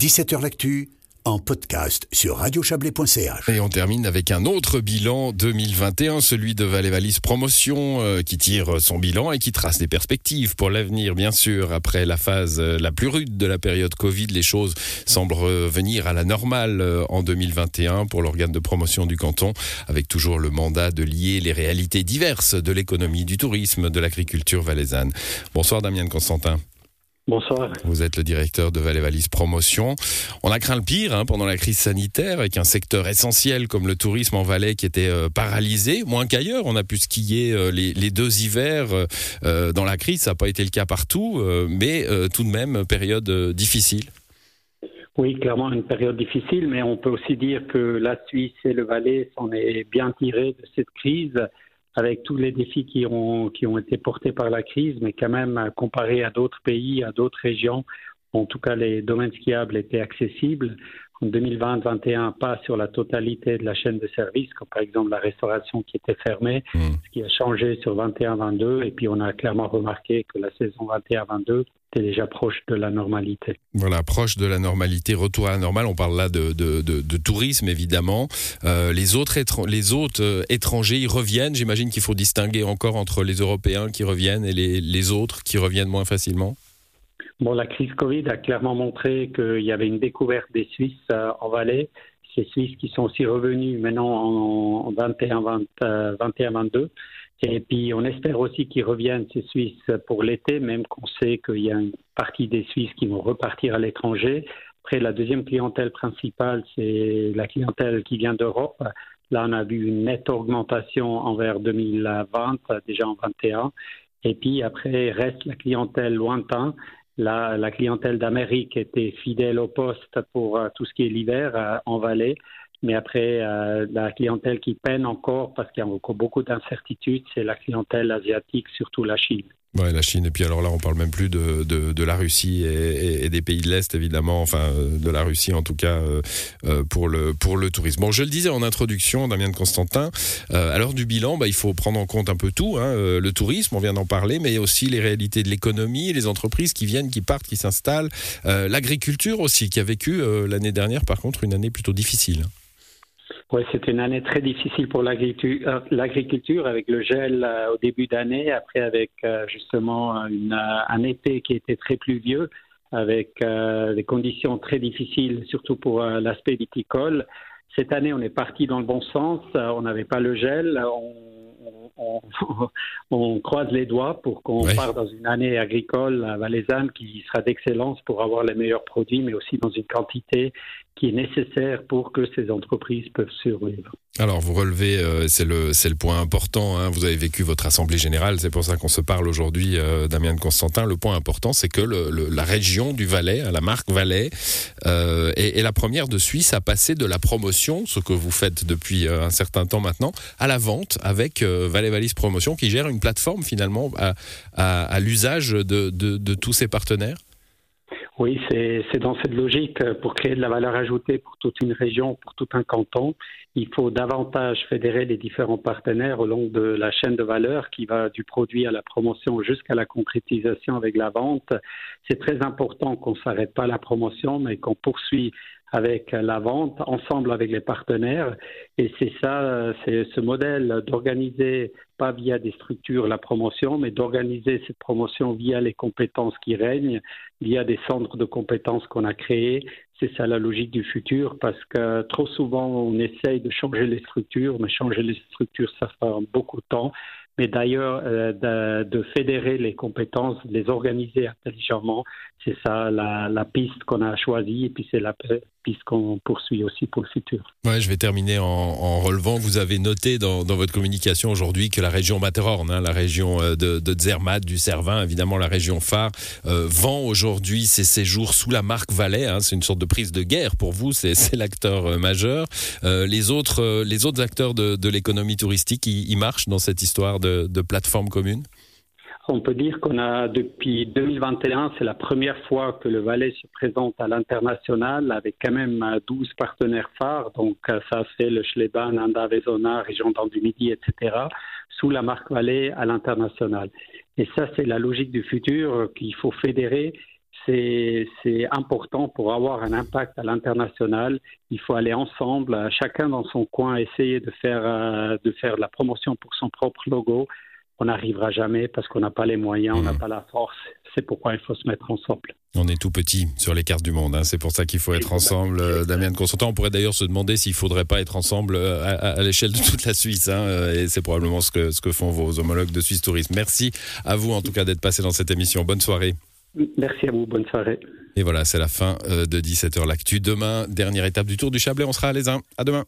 17h L'actu en podcast sur radiochablais.ch. Et on termine avec un autre bilan 2021, celui de Valais Promotion, euh, qui tire son bilan et qui trace des perspectives pour l'avenir, bien sûr. Après la phase euh, la plus rude de la période Covid, les choses semblent revenir à la normale euh, en 2021 pour l'organe de promotion du canton, avec toujours le mandat de lier les réalités diverses de l'économie, du tourisme, de l'agriculture valaisanne. Bonsoir Damien Constantin. Bonsoir. Vous êtes le directeur de Valais Valise Promotion. On a craint le pire hein, pendant la crise sanitaire avec un secteur essentiel comme le tourisme en Valais qui était euh, paralysé, moins qu'ailleurs. On a pu skier euh, les, deux hivers euh, dans la crise. Ça n'a pas été le cas partout, mais tout de même, période difficile. Oui, clairement une période difficile, mais on peut aussi dire que la Suisse et le Valais s'en est bien tirés de cette crise avec tous les défis qui ont, qui ont été portés par la crise, mais quand même, comparé à d'autres pays, à d'autres régions, en tout cas, les domaines skiables étaient accessibles. En 2020-2021, pas sur la totalité de la chaîne de services, comme par exemple la restauration qui était fermée, mmh. ce qui a changé sur 21-22. Et puis, on a clairement remarqué que la saison 21-22 était déjà proche de la normalité. Voilà, proche de la normalité, retour à la normale. On parle là de, de, de, tourisme, évidemment. Euh, les autres, les autres euh, étrangers, ils reviennent. J'imagine qu'il faut distinguer encore entre les Européens qui reviennent et les, les autres qui reviennent moins facilement. Bon, la crise Covid a clairement montré qu'il y avait une découverte des Suisses euh, en Valais. Ces Suisses qui sont aussi revenus maintenant en 21-22. Et puis, on espère aussi qu'ils reviennent, ces Suisses, pour l'été, même qu'on sait qu'il y a une partie des Suisses qui vont repartir à l'étranger. Après, la deuxième clientèle principale, c'est la clientèle qui vient d'Europe. Là, on a vu une nette augmentation envers 2020, déjà en 2021. Et puis, après, reste la clientèle lointaine. La, clientèle d'Amérique était fidèle au poste pour euh, tout ce qui est l'hiver euh, en vallée. Mais après, euh, la clientèle qui peine encore parce qu'il y a encore beaucoup d'incertitudes, c'est la clientèle asiatique, surtout la Chine. Ouais, la Chine. Et puis alors là, on parle même plus de, de, la Russie et, des pays de l'Est, évidemment. Enfin, de la Russie, en tout cas, euh, euh, pour, le, pour le tourisme. Bon, je le disais en introduction, Damien de Constantin, euh, à l'heure du bilan, bah, il faut prendre en compte un peu tout. Hein, euh, le tourisme, on vient d'en parler, mais aussi les réalités de l'économie, les entreprises qui viennent, qui partent, qui s'installent. L'agriculture aussi, qui a vécu l'année dernière, par contre, une année plutôt difficile. Oui, c'était une année très difficile pour l'agriculture avec le gel euh, au début d'année, après avec euh, justement une, euh, un été qui était très pluvieux, avec des conditions très difficiles, surtout pour l'aspect viticole. Cette année, on est parti dans le bon sens, on n'avait pas le gel, on, croise les doigts pour qu'on parte dans une année agricole à valaisanne qui sera d'excellence pour avoir les meilleurs produits, mais aussi dans une quantité qui est nécessaire pour que ces entreprises peuvent survivre. Alors vous relevez, euh, c'est le le point important. Hein. vous avez vécu votre assemblée générale, c'est pour ça qu'on se parle aujourd'hui, euh, Damien de Constantin. Le point important, c'est que le, la région du Valais, hein, la marque Valais, euh, est, est, la première de Suisse à passer de la promotion, ce que vous faites depuis euh, un certain temps maintenant, à la vente avec Valais Valise Promotion, qui gère une plateforme finalement à, l'usage de, tous ses partenaires? Oui, c'est dans cette logique. Pour créer de la valeur ajoutée pour toute une région, pour tout un canton, il faut davantage fédérer les différents partenaires au long de la chaîne de valeur qui va du produit à la promotion jusqu'à la concrétisation avec la vente. C'est très important qu'on ne s'arrête pas à la promotion, mais qu'on poursuit avec la vente, ensemble avec les partenaires. Et c'est ça, c'est ce modèle d'organiser, pas via des structures, la promotion, mais d'organiser cette promotion via les compétences qui règnent, via des centres de compétences qu'on a créés. C'est ça la logique du futur, parce que trop souvent, on essaye de changer les structures, mais changer les structures, ça prend beaucoup de temps mais d'ailleurs euh, de, fédérer les compétences, les organiser intelligemment. C'est ça la, la piste qu'on a choisie et puis c'est la piste qu'on poursuit aussi pour le futur. Ouais, je vais terminer en, relevant. Vous avez noté dans, votre communication aujourd'hui que la région Matterhorn, hein, la région euh, de, Zermatt, du Cervin, évidemment la région phare, euh, vend aujourd'hui ses séjours sous la marque Valais. Hein, c'est une sorte de prise de guerre pour vous, c'est l'acteur euh, majeur. Les, autres, les autres acteurs de, l'économie touristique, ils, marchent dans cette histoire de, plateforme commune? On peut dire qu'on a depuis 2021, c'est la première fois que le Valais se présente à l'international avec quand même 12 partenaires phares. Donc ça fait le Schleban, Anda, Vezona, Région du Midi, etc. sous la marque Valais à l'international. Et ça, c'est la logique du futur qu'il faut fédérer c'est important pour avoir un impact à l'international. Il faut aller ensemble, chacun dans son coin, essayer de faire, euh, de faire la promotion pour son propre logo. On n'arrivera jamais parce qu'on n'a pas les moyens, on n'a mmh. pas la force. C'est pourquoi il faut se mettre ensemble. On est tout petit sur les cartes du monde, hein. c'est pour ça qu'il faut être ensemble. Euh, Damien de Constantin, on pourrait d'ailleurs se demander s'il ne faudrait pas être ensemble euh, à, l'échelle de toute la Suisse. Hein. et c'est probablement ce que, ce que font vos homologues de Suisse Tourisme. Merci à vous en tout cas d'être passé dans cette émission. Bonne soirée. Merci à vous, bonne soirée. Et voilà, c'est la fin euh, de 17h l'actu. Demain, dernière étape du Tour du Chablais, on sera à uns. À demain.